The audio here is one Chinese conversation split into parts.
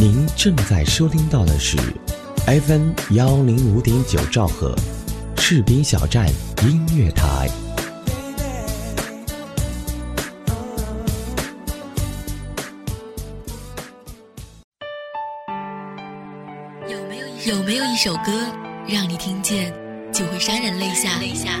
您正在收听到的是 FM 幺零五点九兆赫，士兵小站音乐台。有没有有没有一首歌，让你听见就会潸然泪下泪下？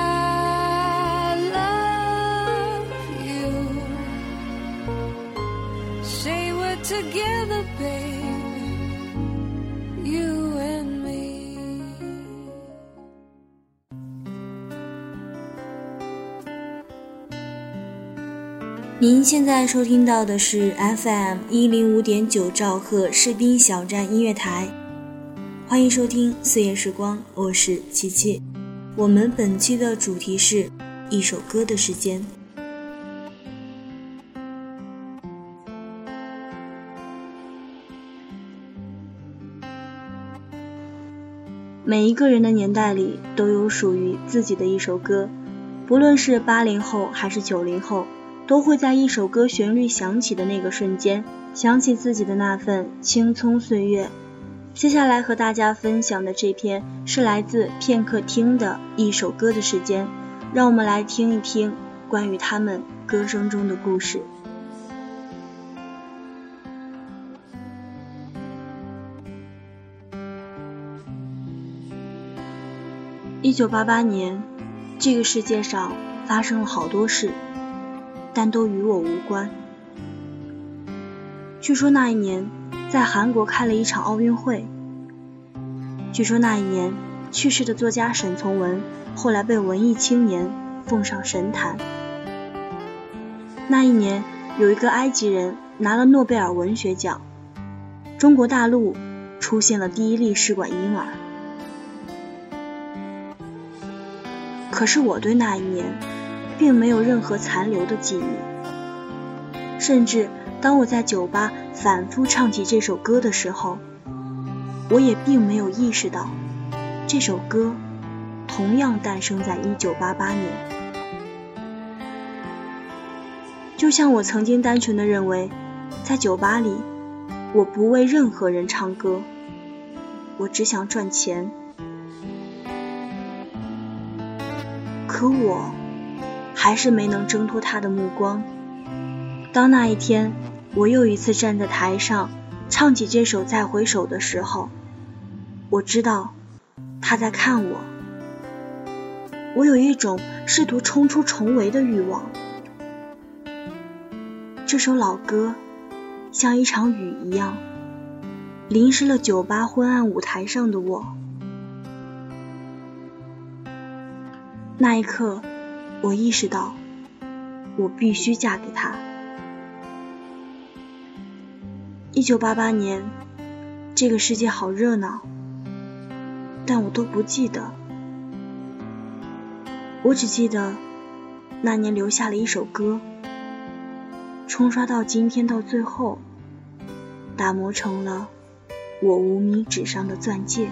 您现在收听到的是 FM 一零五点九兆赫士兵小站音乐台，欢迎收听岁月时光，我是琪琪。我们本期的主题是一首歌的时间。每一个人的年代里都有属于自己的一首歌，不论是八零后还是九零后。都会在一首歌旋律响起的那个瞬间，想起自己的那份青葱岁月。接下来和大家分享的这篇是来自片刻听的一首歌的时间，让我们来听一听关于他们歌声中的故事。一九八八年，这个世界上发生了好多事。但都与我无关。据说那一年，在韩国开了一场奥运会。据说那一年去世的作家沈从文，后来被文艺青年奉上神坛。那一年，有一个埃及人拿了诺贝尔文学奖。中国大陆出现了第一例试管婴儿。可是我对那一年。并没有任何残留的记忆，甚至当我在酒吧反复唱起这首歌的时候，我也并没有意识到，这首歌同样诞生在1988年。就像我曾经单纯的认为，在酒吧里，我不为任何人唱歌，我只想赚钱。可我。还是没能挣脱他的目光。当那一天，我又一次站在台上唱起这首《再回首》的时候，我知道他在看我。我有一种试图冲出重围的欲望。这首老歌像一场雨一样，淋湿了酒吧昏暗舞台上的我。那一刻。我意识到，我必须嫁给他。一九八八年，这个世界好热闹，但我都不记得。我只记得那年留下了一首歌，冲刷到今天，到最后打磨成了我无名指上的钻戒。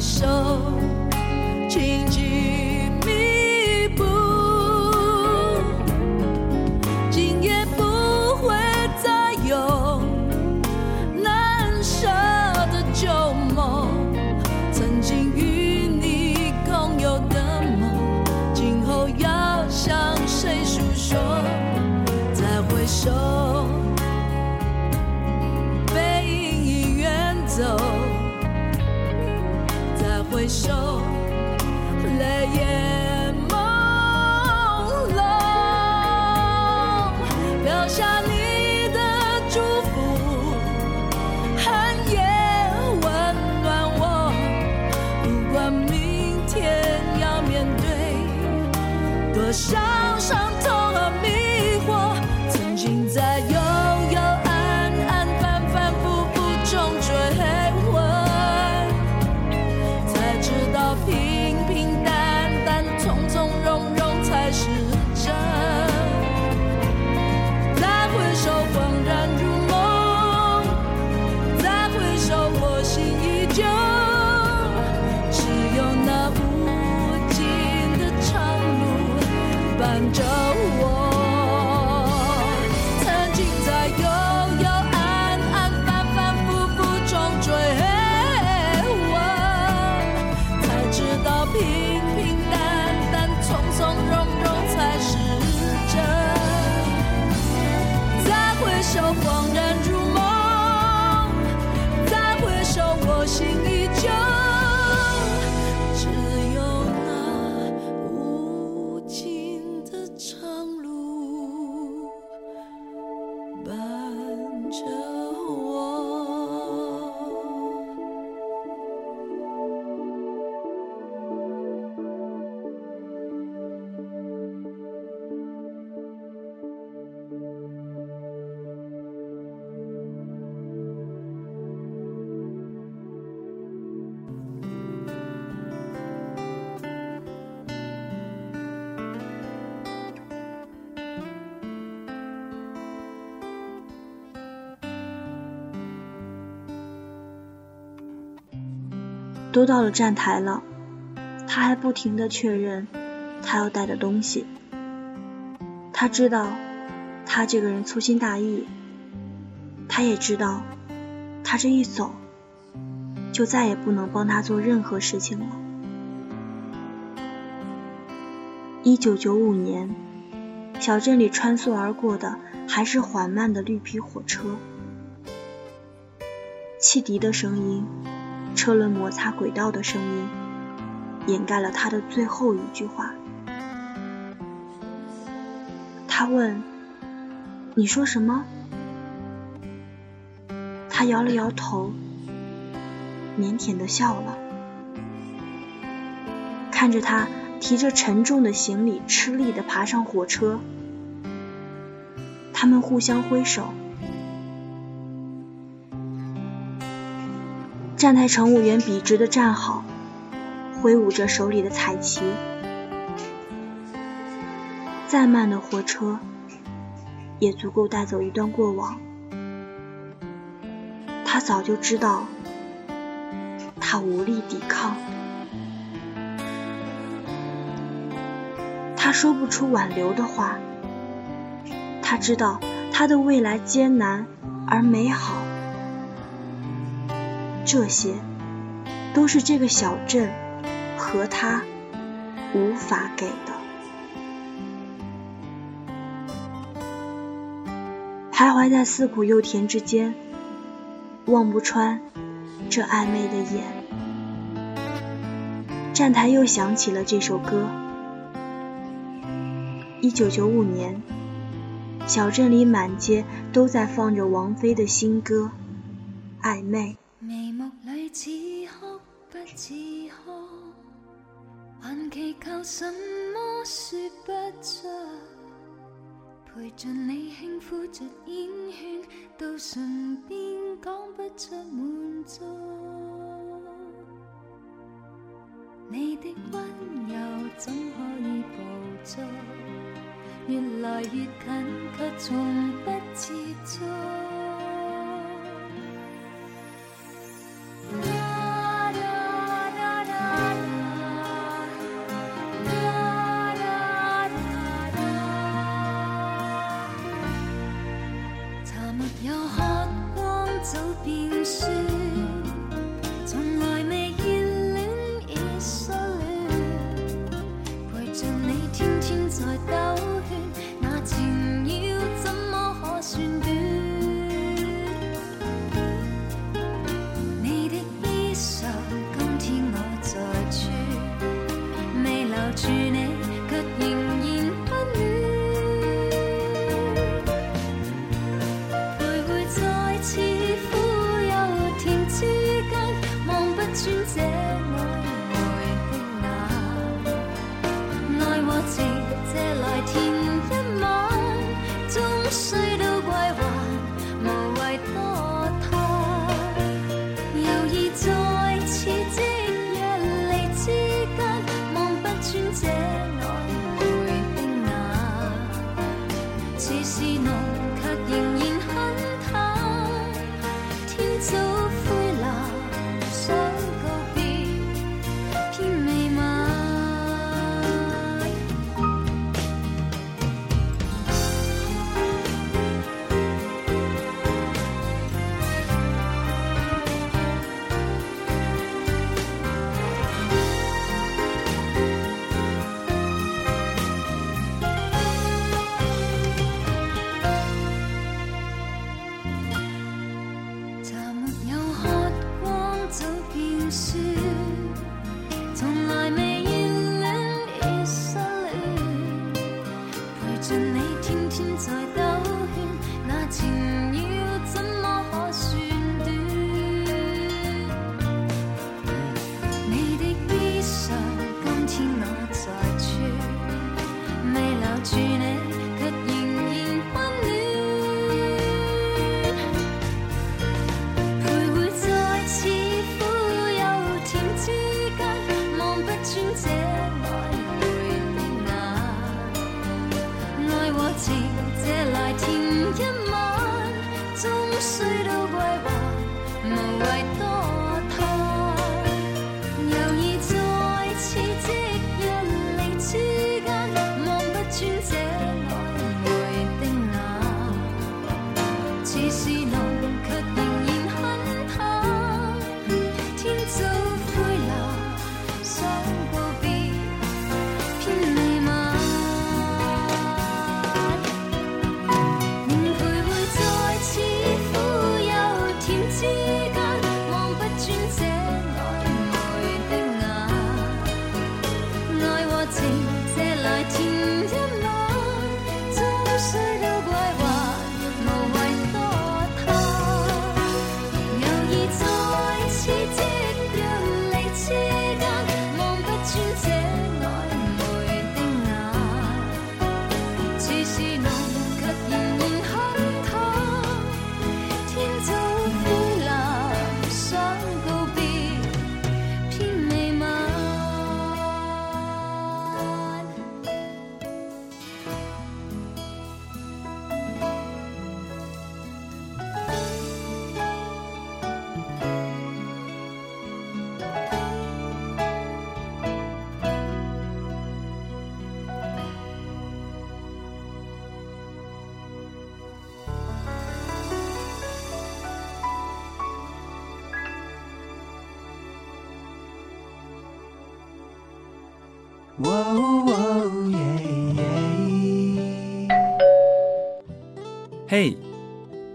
手。伴着都到了站台了，他还不停的确认他要带的东西。他知道他这个人粗心大意，他也知道他这一走就再也不能帮他做任何事情了。一九九五年，小镇里穿梭而过的还是缓慢的绿皮火车，汽笛的声音。车轮摩擦轨道的声音掩盖了他的最后一句话。他问：“你说什么？”他摇了摇头，腼腆的笑了。看着他提着沉重的行李，吃力地爬上火车。他们互相挥手。站台乘务员笔直的站好，挥舞着手里的彩旗。再慢的火车，也足够带走一段过往。他早就知道，他无力抵抗。他说不出挽留的话。他知道他的未来艰难而美好，这些都是这个小镇和他无法给的。徘徊在似苦又甜之间。望不穿这暧昧的眼，站台又响起了这首歌。一九九五年，小镇里满街都在放着王菲的新歌《暧昧》。眉目里似哭不似哭，还祈求什么说不出。陪着你轻呼着烟圈，到唇边讲不出满足。你的温柔怎可以捕捉？越来越近，却从不接触。走遍了。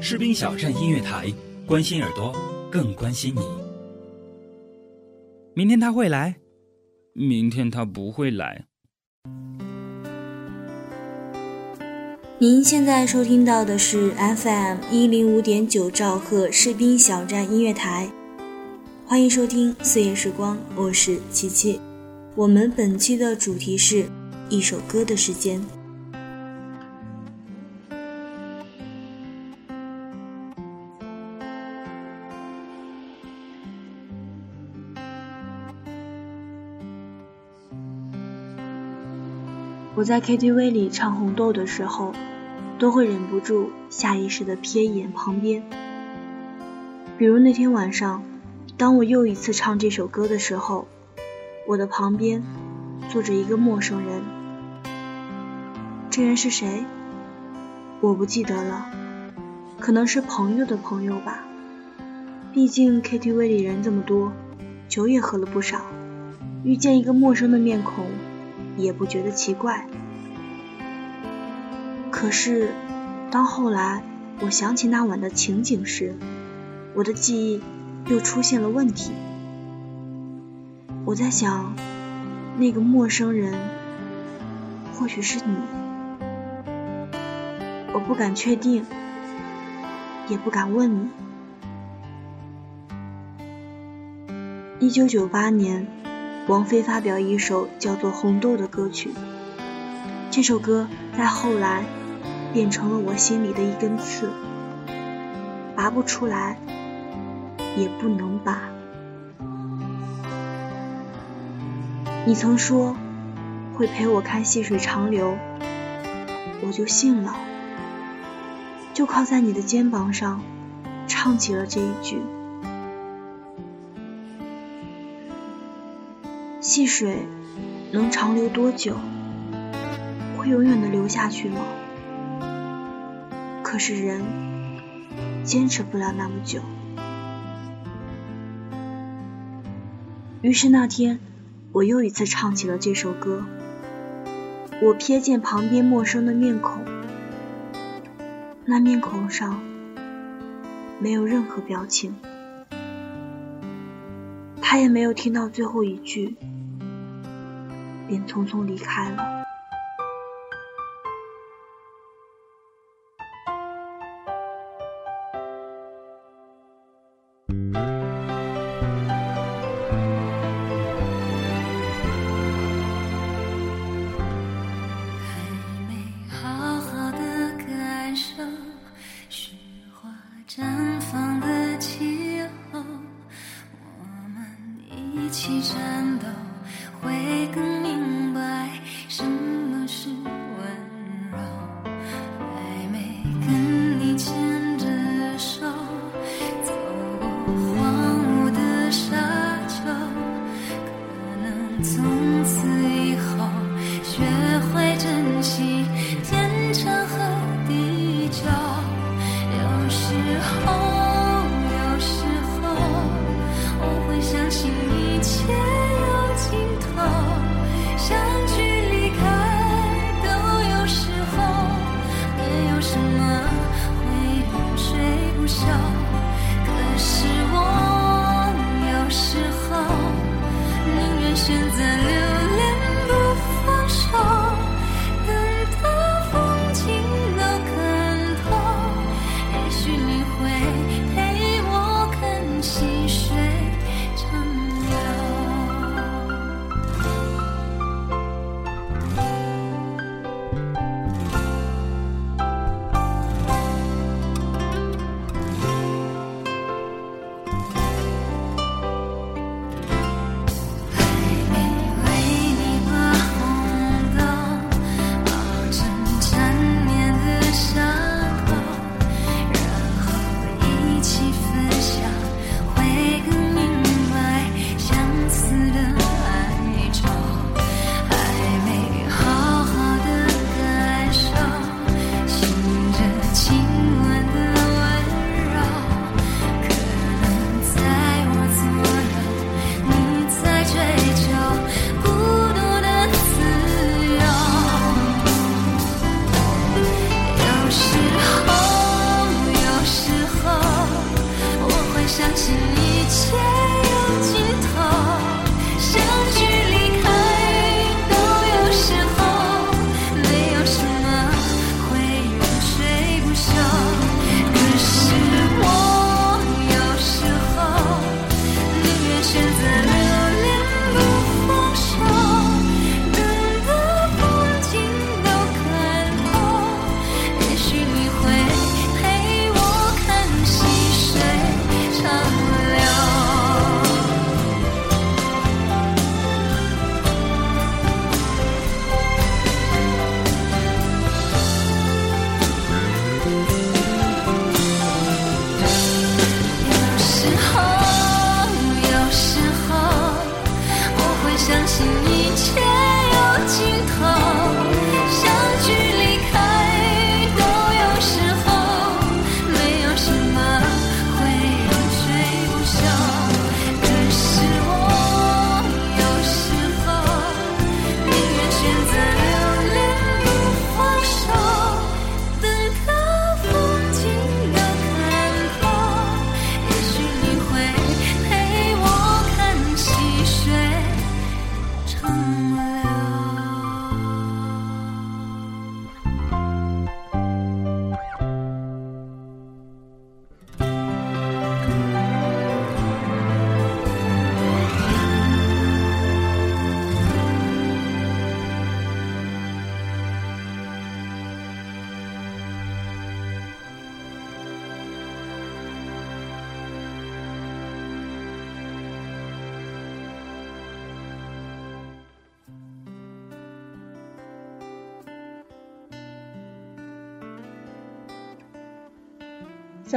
士兵小站音乐台，关心耳朵，更关心你。明天他会来，明天他不会来。您现在收听到的是 FM 一零五点九兆赫士兵小站音乐台，欢迎收听四月时光，我是琪琪。我们本期的主题是一首歌的时间。我在 KTV 里唱红豆的时候，都会忍不住下意识地瞥一眼旁边。比如那天晚上，当我又一次唱这首歌的时候，我的旁边坐着一个陌生人。这人是谁？我不记得了，可能是朋友的朋友吧。毕竟 KTV 里人这么多，酒也喝了不少，遇见一个陌生的面孔。也不觉得奇怪。可是，当后来我想起那晚的情景时，我的记忆又出现了问题。我在想，那个陌生人或许是你，我不敢确定，也不敢问你。一九九八年。王菲发表一首叫做《红豆》的歌曲，这首歌在后来变成了我心里的一根刺，拔不出来，也不能拔。你曾说会陪我看细水长流，我就信了，就靠在你的肩膀上唱起了这一句。细水能长流多久？会永远的流下去吗？可是人坚持不了那么久。于是那天，我又一次唱起了这首歌。我瞥见旁边陌生的面孔，那面孔上没有任何表情，他也没有听到最后一句。便匆匆离开了。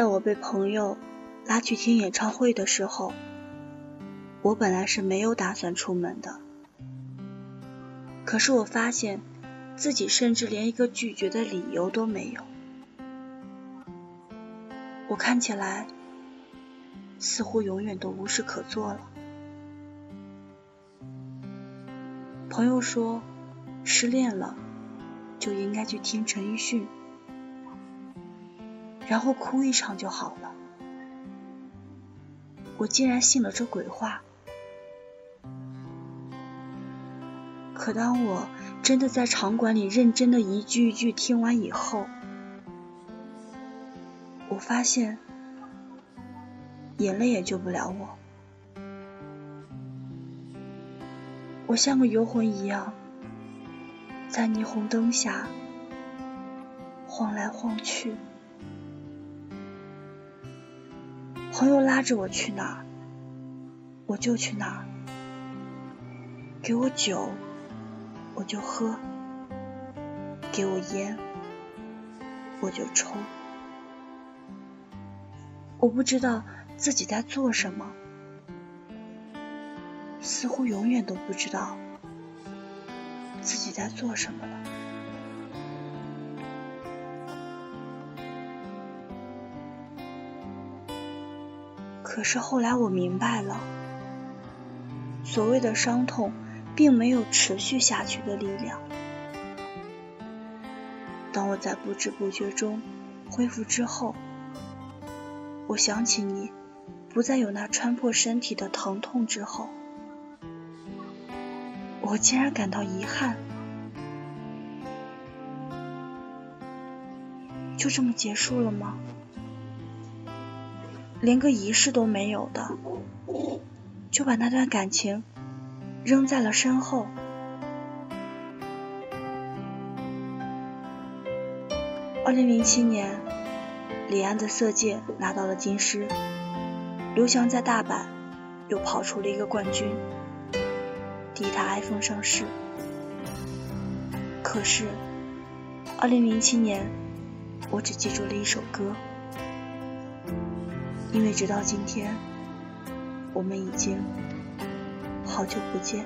在我被朋友拉去听演唱会的时候，我本来是没有打算出门的。可是我发现自己甚至连一个拒绝的理由都没有。我看起来似乎永远都无事可做了。朋友说，失恋了就应该去听陈奕迅。然后哭一场就好了。我竟然信了这鬼话。可当我真的在场馆里认真的一句一句听完以后，我发现眼泪也救不了我。我像个游魂一样，在霓虹灯下晃来晃去。朋友拉着我去哪儿，我就去哪儿。给我酒，我就喝；给我烟，我就抽。我不知道自己在做什么，似乎永远都不知道自己在做什么了。可是后来我明白了，所谓的伤痛，并没有持续下去的力量。当我在不知不觉中恢复之后，我想起你，不再有那穿破身体的疼痛之后，我竟然感到遗憾。就这么结束了吗？连个仪式都没有的，就把那段感情扔在了身后。二零零七年，李安的《色戒》拿到了金狮，刘翔在大阪又跑出了一个冠军，第一台 iPhone 上市。可是，二零零七年，我只记住了一首歌。因为直到今天，我们已经好久不见。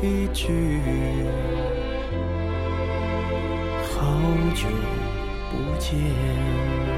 一句。好久不见。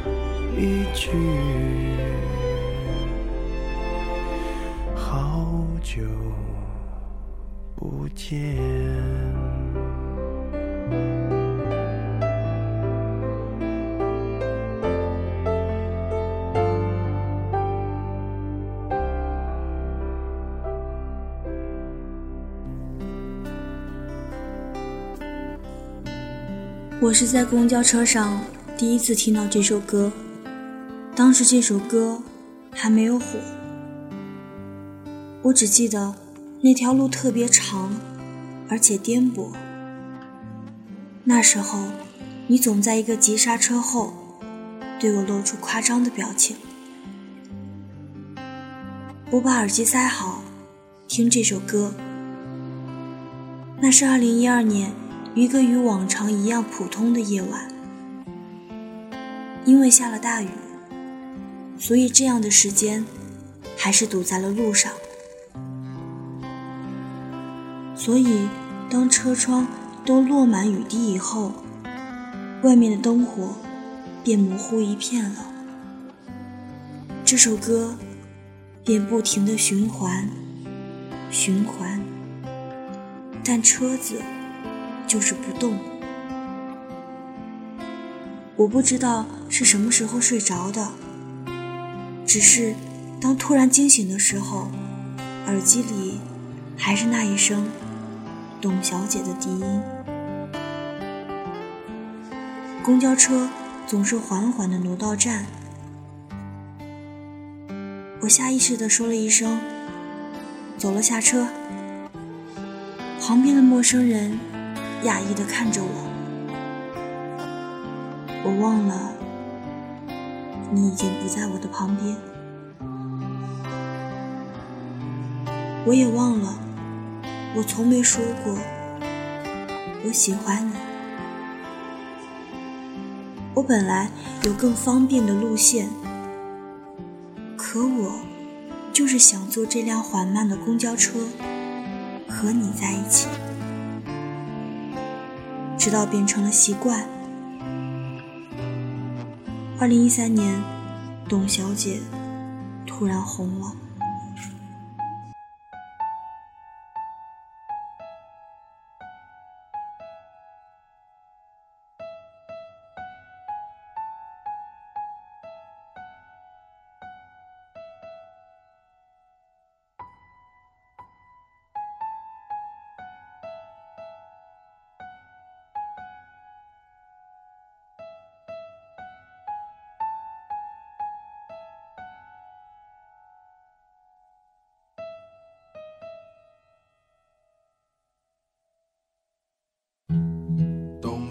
一句，好久不见。我是在公交车上第一次听到这首歌，当时这首歌还没有火。我只记得那条路特别长，而且颠簸。那时候，你总在一个急刹车后，对我露出夸张的表情。我把耳机塞好，听这首歌。那是二零一二年。一个与往常一样普通的夜晚，因为下了大雨，所以这样的时间还是堵在了路上。所以，当车窗都落满雨滴以后，外面的灯火便模糊一片了。这首歌便不停的循环，循环，但车子。就是不动。我不知道是什么时候睡着的，只是当突然惊醒的时候，耳机里还是那一声董小姐的笛音。公交车总是缓缓的挪到站，我下意识的说了一声“走了，下车”。旁边的陌生人。讶异的看着我，我忘了你已经不在我的旁边，我也忘了我从没说过我喜欢你。我本来有更方便的路线，可我就是想坐这辆缓慢的公交车，和你在一起。直到变成了习惯。二零一三年，董小姐突然红了。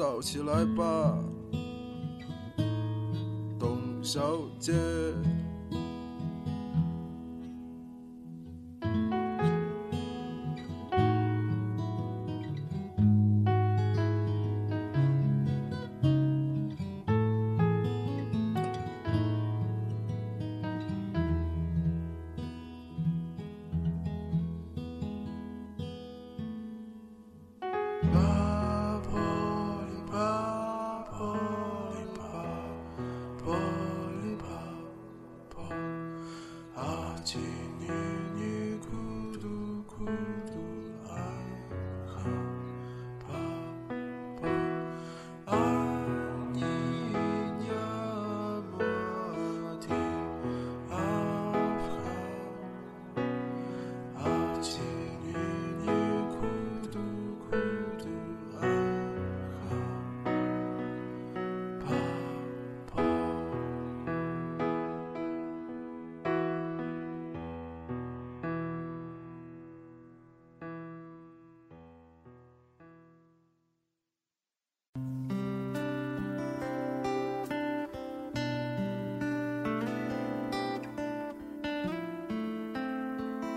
早起来吧，董小姐。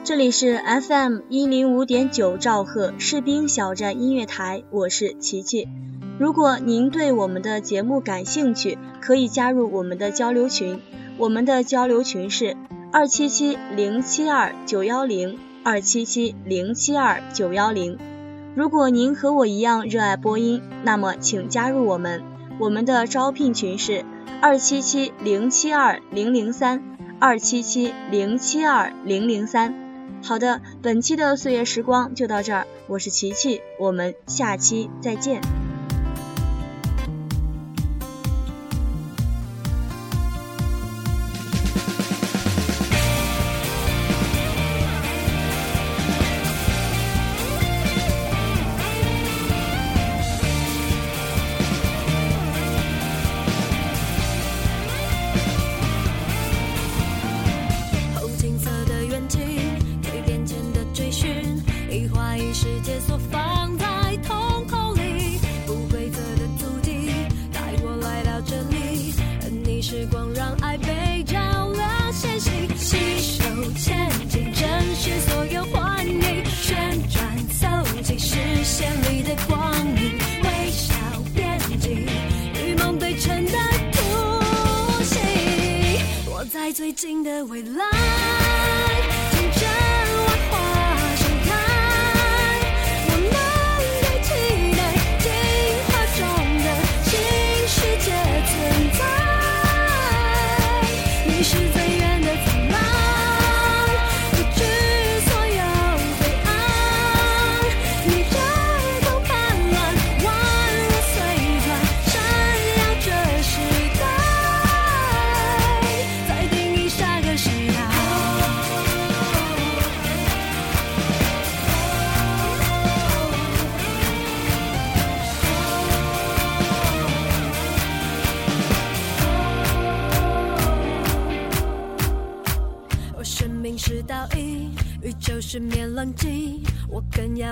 这里是 FM 一零五点九兆赫士兵小站音乐台，我是琪琪。如果您对我们的节目感兴趣，可以加入我们的交流群。我们的交流群是二七七零七二九幺零二七七零七二九幺零。如果您和我一样热爱播音，那么请加入我们。我们的招聘群是二七七零七二零零三二七七零七二零零三。好的，本期的岁月时光就到这儿，我是琪琪，我们下期再见。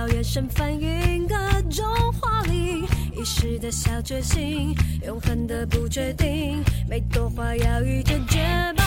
更遥远身份云各种华丽，一时的小决心，永恒的不确定，每朵花要遇着绝美